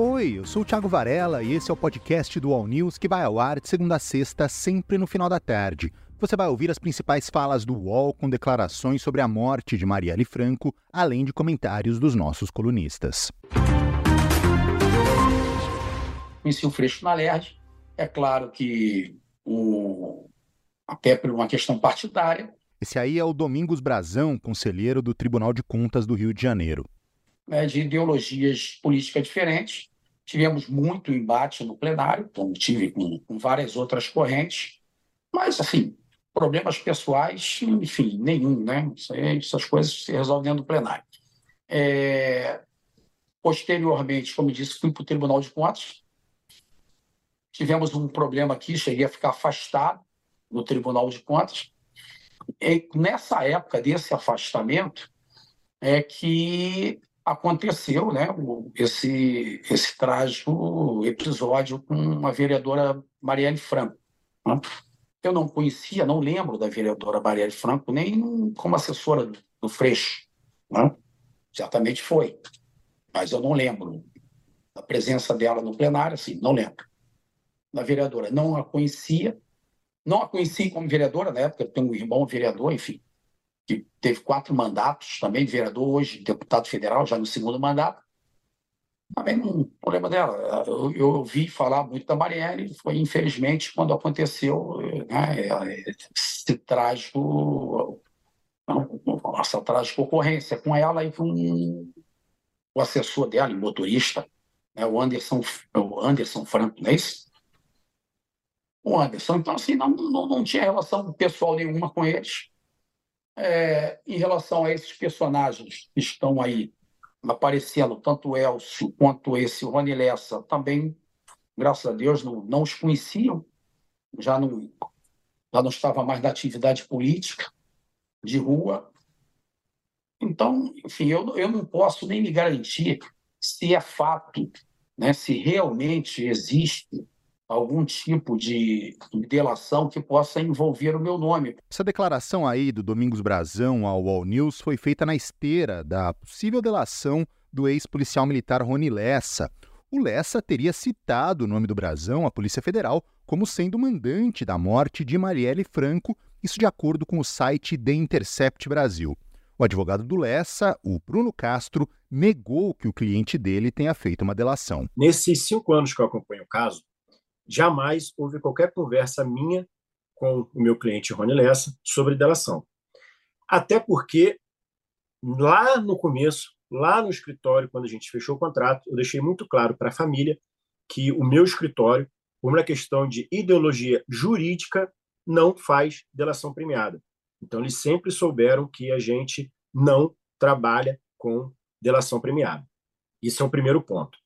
Oi, eu sou o Thiago Varela e esse é o podcast do All News que vai ao ar de segunda a sexta, sempre no final da tarde. Você vai ouvir as principais falas do UOL com declarações sobre a morte de Marielle Franco, além de comentários dos nossos colunistas. Conheci o Freixo na LERD. É claro que, o... até por uma questão partidária, esse aí é o Domingos Brazão, conselheiro do Tribunal de Contas do Rio de Janeiro. Né, de ideologias políticas diferentes. Tivemos muito embate no plenário, como tive com, com várias outras correntes, mas, assim, problemas pessoais, enfim, nenhum, né? Essas coisas se resolvem dentro do plenário. É... Posteriormente, como disse, fui para o Tribunal de Contas. Tivemos um problema aqui, cheguei a ficar afastado do Tribunal de Contas é, nessa época desse afastamento é que aconteceu né, esse, esse trágico episódio com a vereadora Marielle Franco. Né? Eu não conhecia, não lembro da vereadora Marielle Franco, nem como assessora do, Freixo. Né? Certamente foi, mas eu não lembro da presença dela no plenário, assim, não lembro. Da vereadora, não a conhecia, não a conheci como vereadora na época, tenho um irmão vereador, enfim, que teve quatro mandatos, também vereador, hoje deputado federal, já no segundo mandato. Também não problema dela. Eu, eu ouvi falar muito da Marielle, foi infelizmente quando aconteceu né, esse trágico, essa trágica ocorrência com ela e com o assessor dela, o motorista, né, o Anderson, o Anderson Franco, não é isso? o Anderson. Então, assim, não, não, não tinha relação pessoal nenhuma com eles. É, em relação a esses personagens que estão aí aparecendo, tanto Elcio quanto esse Rony Lessa, também, graças a Deus, não, não os conheciam, já não, já não estava mais na atividade política, de rua. Então, enfim, eu, eu não posso nem me garantir se é fato, né, se realmente existe algum tipo de delação que possa envolver o meu nome. Essa declaração aí do Domingos Brazão ao All News foi feita na esteira da possível delação do ex-policial militar Rony Lessa. O Lessa teria citado o nome do Brazão à Polícia Federal como sendo mandante da morte de Marielle Franco, isso de acordo com o site The Intercept Brasil. O advogado do Lessa, o Bruno Castro, negou que o cliente dele tenha feito uma delação. Nesses cinco anos que eu acompanho o caso, jamais houve qualquer conversa minha com o meu cliente Rony Lessa sobre delação. Até porque, lá no começo, lá no escritório, quando a gente fechou o contrato, eu deixei muito claro para a família que o meu escritório, por uma questão de ideologia jurídica, não faz delação premiada. Então, eles sempre souberam que a gente não trabalha com delação premiada. Isso é o primeiro ponto.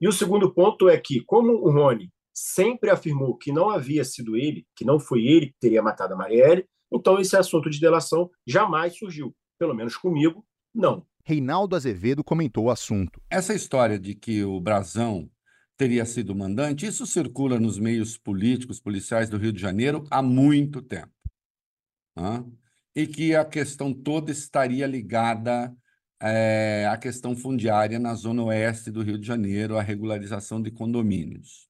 E o segundo ponto é que, como o Rony sempre afirmou que não havia sido ele, que não foi ele que teria matado a Marielle, então esse assunto de delação jamais surgiu. Pelo menos comigo, não. Reinaldo Azevedo comentou o assunto. Essa história de que o Brazão teria sido mandante, isso circula nos meios políticos, policiais do Rio de Janeiro há muito tempo. Né? E que a questão toda estaria ligada é, à questão fundiária na zona oeste do Rio de Janeiro, a regularização de condomínios.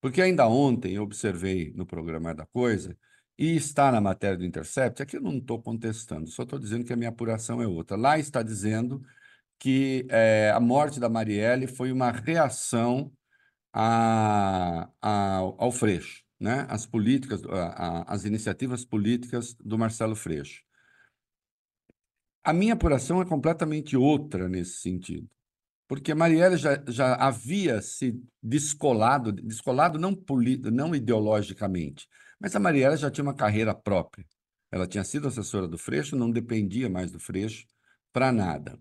Porque ainda ontem eu observei no programa da coisa, e está na matéria do Intercept, aqui eu não estou contestando, só estou dizendo que a minha apuração é outra. Lá está dizendo que é, a morte da Marielle foi uma reação a, a, ao Freixo, né? as políticas, a, as iniciativas políticas do Marcelo Freixo. A minha apuração é completamente outra nesse sentido porque Marielle já, já havia se descolado, descolado não, polido, não ideologicamente, mas a Marielle já tinha uma carreira própria. Ela tinha sido assessora do Freixo, não dependia mais do Freixo para nada.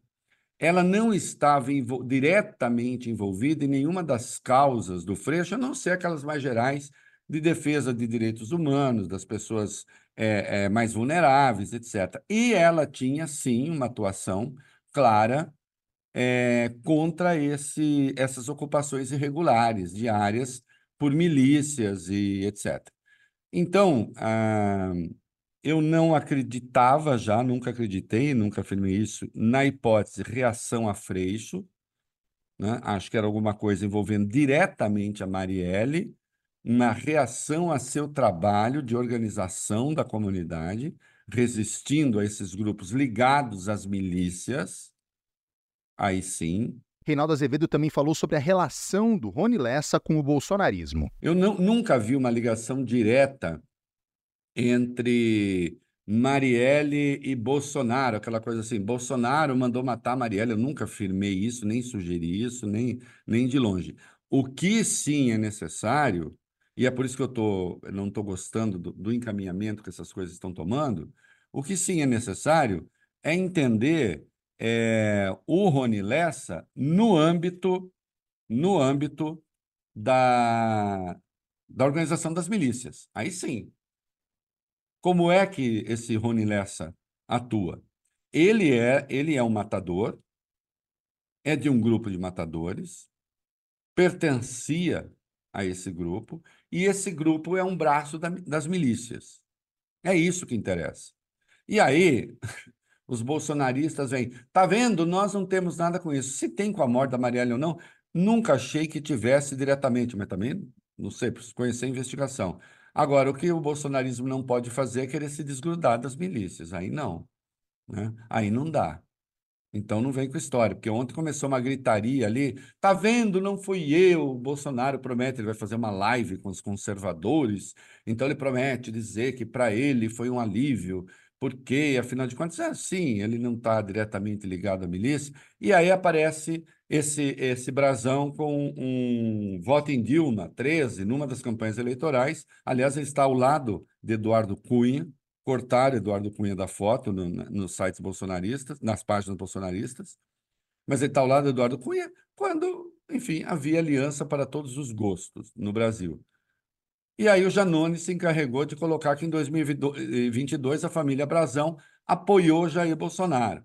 Ela não estava diretamente envolvida em nenhuma das causas do Freixo, a não ser aquelas mais gerais de defesa de direitos humanos, das pessoas é, é, mais vulneráveis, etc. E ela tinha, sim, uma atuação clara é, contra esse, essas ocupações irregulares de áreas por milícias e etc. Então, ah, eu não acreditava já, nunca acreditei, nunca afirmei isso, na hipótese reação a Freixo, né? acho que era alguma coisa envolvendo diretamente a Marielle, uma reação a seu trabalho de organização da comunidade, resistindo a esses grupos ligados às milícias, aí sim. Reinaldo Azevedo também falou sobre a relação do Rony Lessa com o bolsonarismo. Eu não, nunca vi uma ligação direta entre Marielle e Bolsonaro, aquela coisa assim, Bolsonaro mandou matar Marielle, eu nunca afirmei isso, nem sugeri isso, nem, nem de longe. O que sim é necessário, e é por isso que eu tô, não estou gostando do, do encaminhamento que essas coisas estão tomando, o que sim é necessário é entender é, o Rony Lessa no âmbito, no âmbito da, da organização das milícias. Aí sim, como é que esse Rony Lessa atua? Ele é, ele é um matador, é de um grupo de matadores, pertencia a esse grupo, e esse grupo é um braço da, das milícias. É isso que interessa. E aí, os bolsonaristas vêm, tá vendo? Nós não temos nada com isso. Se tem com a morte da Marielle ou não, nunca achei que tivesse diretamente, mas também não sei, preciso conhecer a investigação. Agora, o que o bolsonarismo não pode fazer é querer se desgrudar das milícias. Aí não. Né? Aí não dá. Então não vem com história, porque ontem começou uma gritaria ali. Tá vendo? Não fui eu. O Bolsonaro promete, ele vai fazer uma live com os conservadores. Então ele promete dizer que para ele foi um alívio porque, afinal de contas, é assim, ele não está diretamente ligado à milícia, e aí aparece esse, esse brasão com um voto em Dilma, 13, numa das campanhas eleitorais. Aliás, ele está ao lado de Eduardo Cunha, cortaram Eduardo Cunha da foto no, nos sites bolsonaristas, nas páginas bolsonaristas, mas ele está ao lado de Eduardo Cunha quando, enfim, havia aliança para todos os gostos no Brasil. E aí o Janone se encarregou de colocar que em 2022 a família Brazão apoiou Jair Bolsonaro.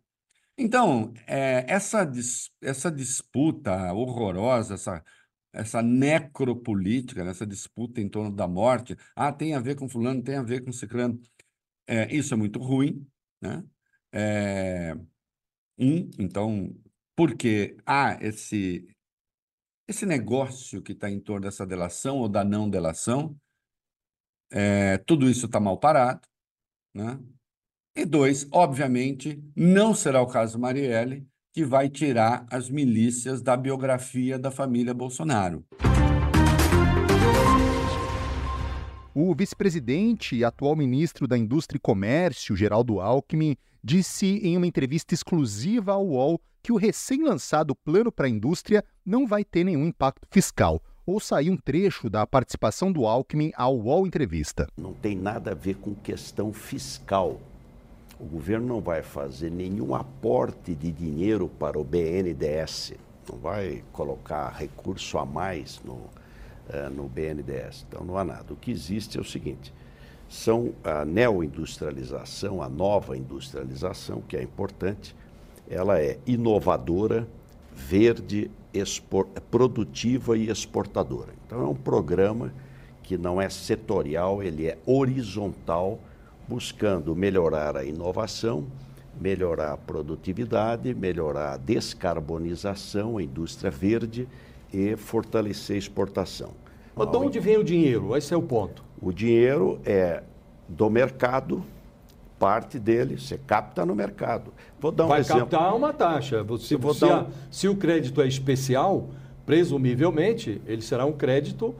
Então, é, essa, dis, essa disputa horrorosa, essa, essa necropolítica, essa disputa em torno da morte, ah, tem a ver com fulano, tem a ver com ciclano, é, isso é muito ruim, né? É, um, então, porque há esse, esse negócio que está em torno dessa delação ou da não delação, é, tudo isso está mal parado. Né? E dois, obviamente, não será o caso Marielle, que vai tirar as milícias da biografia da família Bolsonaro. O vice-presidente e atual ministro da Indústria e Comércio, Geraldo Alckmin, disse em uma entrevista exclusiva ao UOL que o recém-lançado Plano para a Indústria não vai ter nenhum impacto fiscal. Ouça aí um trecho da participação do Alckmin ao UOL Entrevista. Não tem nada a ver com questão fiscal. O governo não vai fazer nenhum aporte de dinheiro para o BNDES, não vai colocar recurso a mais no, uh, no BNDES. Então não há nada. O que existe é o seguinte: são a neoindustrialização, a nova industrialização, que é importante, ela é inovadora, verde, produtiva e exportadora. Então é um programa que não é setorial, ele é horizontal, buscando melhorar a inovação, melhorar a produtividade, melhorar a descarbonização, a indústria verde e fortalecer a exportação. Mas de onde vem o dinheiro? Esse é o ponto. O dinheiro é do mercado, parte dele você capta no mercado. Vou dar um Vai exemplo. captar uma taxa. Você, se, a, se, o crédito é especial, presumivelmente, ele será um crédito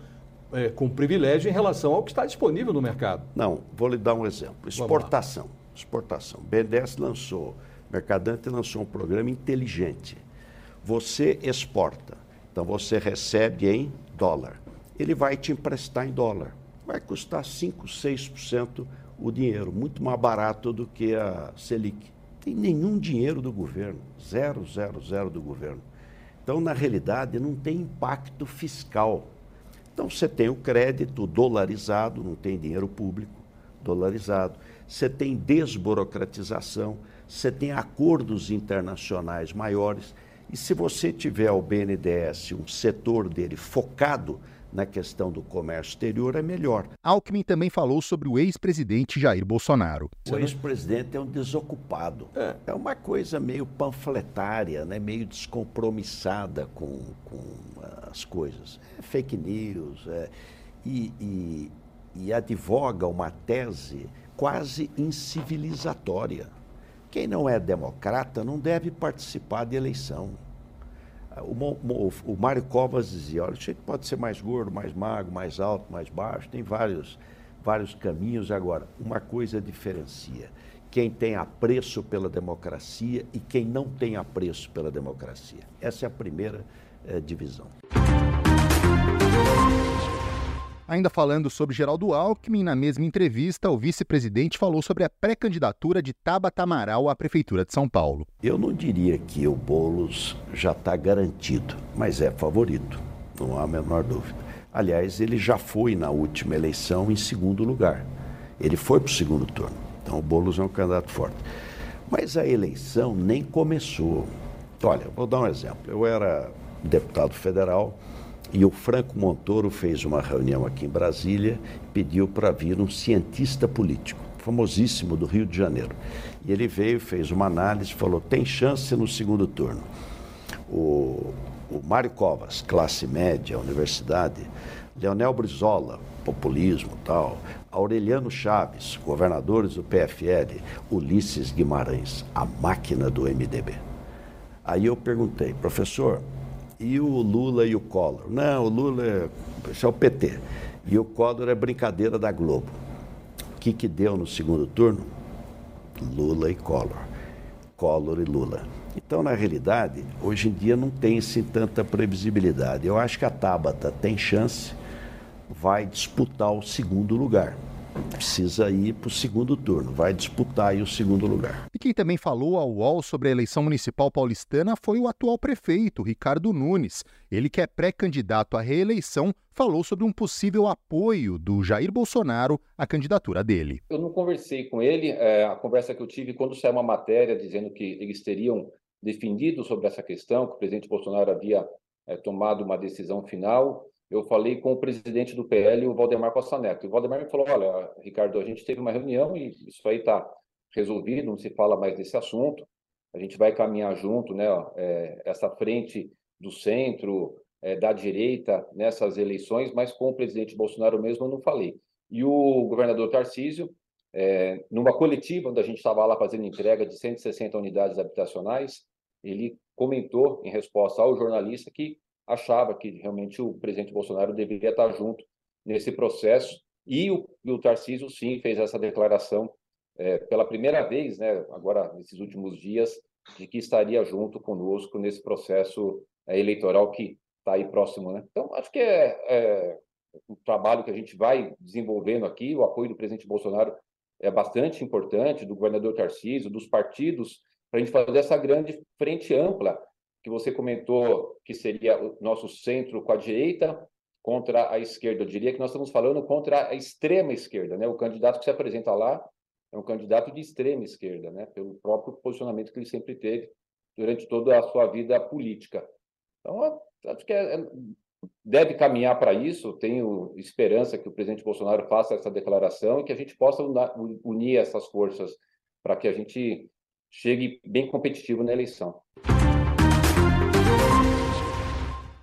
é, com privilégio em relação ao que está disponível no mercado. Não, vou lhe dar um exemplo. Exportação. Exportação. BNDES lançou, Mercadante lançou um programa inteligente. Você exporta, então você recebe em dólar. Ele vai te emprestar em dólar. Vai custar 5, 6% o dinheiro, muito mais barato do que a Selic. Tem nenhum dinheiro do governo, zero, zero, zero do governo. Então, na realidade, não tem impacto fiscal. Então, você tem o crédito dolarizado, não tem dinheiro público dolarizado, você tem desburocratização, você tem acordos internacionais maiores. E se você tiver o BNDES, um setor dele focado na questão do comércio exterior é melhor. Alckmin também falou sobre o ex-presidente Jair Bolsonaro. O ex-presidente é um desocupado. É. é. uma coisa meio panfletária, né? meio descompromissada com, com as coisas. É fake news é, e, e, e advoga uma tese quase incivilizatória. Quem não é democrata não deve participar de eleição. O, Mário Covas dizia, olha, o gente pode ser mais gordo, mais magro, mais alto, mais baixo, tem vários, vários caminhos. Agora, uma coisa diferencia quem tem apreço pela democracia e quem não tem apreço pela democracia. Essa é a primeira eh, divisão. Ainda falando sobre Geraldo Alckmin, na mesma entrevista, o vice-presidente falou sobre a pré-candidatura de Tabata Amaral à Prefeitura de São Paulo. Eu não diria que o Boulos já está garantido, mas é favorito, não há a menor dúvida. Aliás, ele já foi na última eleição em segundo lugar. Ele foi para o segundo turno. Então o Boulos é um candidato forte. Mas a eleição nem começou. Olha, vou dar um exemplo. Eu era deputado federal e o Franco Montoro fez uma reunião aqui em Brasília, pediu para vir um cientista político, famosíssimo do Rio de Janeiro. E ele veio, fez uma análise, falou: tem chance no segundo turno. O, o Mário Covas, classe média, universidade, Leonel Brizola, populismo tal, Aureliano Chaves, governadores do PFL, Ulisses Guimarães, a máquina do MDB. Aí eu perguntei, professor, e o Lula e o Collor. Não, o Lula é, é o PT. E o Collor é brincadeira da Globo. O que, que deu no segundo turno? Lula e Collor. Collor e Lula. Então, na realidade, hoje em dia não tem assim tanta previsibilidade. Eu acho que a Tabata tem chance, vai disputar o segundo lugar precisa ir para o segundo turno, vai disputar aí o segundo lugar. E quem também falou ao UOL sobre a eleição municipal paulistana foi o atual prefeito, Ricardo Nunes. Ele que é pré-candidato à reeleição, falou sobre um possível apoio do Jair Bolsonaro à candidatura dele. Eu não conversei com ele, é, a conversa que eu tive quando saiu uma matéria dizendo que eles teriam defendido sobre essa questão, que o presidente Bolsonaro havia é, tomado uma decisão final, eu falei com o presidente do PL, o Valdemar Costa Neto. E o Valdemar me falou: olha, Ricardo, a gente teve uma reunião e isso aí está resolvido, não se fala mais desse assunto. A gente vai caminhar junto, né? É, essa frente do centro, é, da direita nessas eleições, mas com o presidente Bolsonaro mesmo eu não falei. E o governador Tarcísio, é, numa coletiva onde a gente estava lá fazendo entrega de 160 unidades habitacionais, ele comentou em resposta ao jornalista que achava que realmente o presidente Bolsonaro deveria estar junto nesse processo. E o, e o Tarcísio, sim, fez essa declaração é, pela primeira vez, né, agora nesses últimos dias, de que estaria junto conosco nesse processo é, eleitoral que está aí próximo. Né? Então, acho que é, é um trabalho que a gente vai desenvolvendo aqui. O apoio do presidente Bolsonaro é bastante importante, do governador Tarcísio, dos partidos, para a gente fazer essa grande frente ampla que você comentou que seria o nosso centro com a direita contra a esquerda. Eu diria que nós estamos falando contra a extrema esquerda, né? O candidato que se apresenta lá é um candidato de extrema esquerda, né? Pelo próprio posicionamento que ele sempre teve durante toda a sua vida política. Então, acho que é, é, deve caminhar para isso. Tenho esperança que o presidente Bolsonaro faça essa declaração e que a gente possa unir essas forças para que a gente chegue bem competitivo na eleição.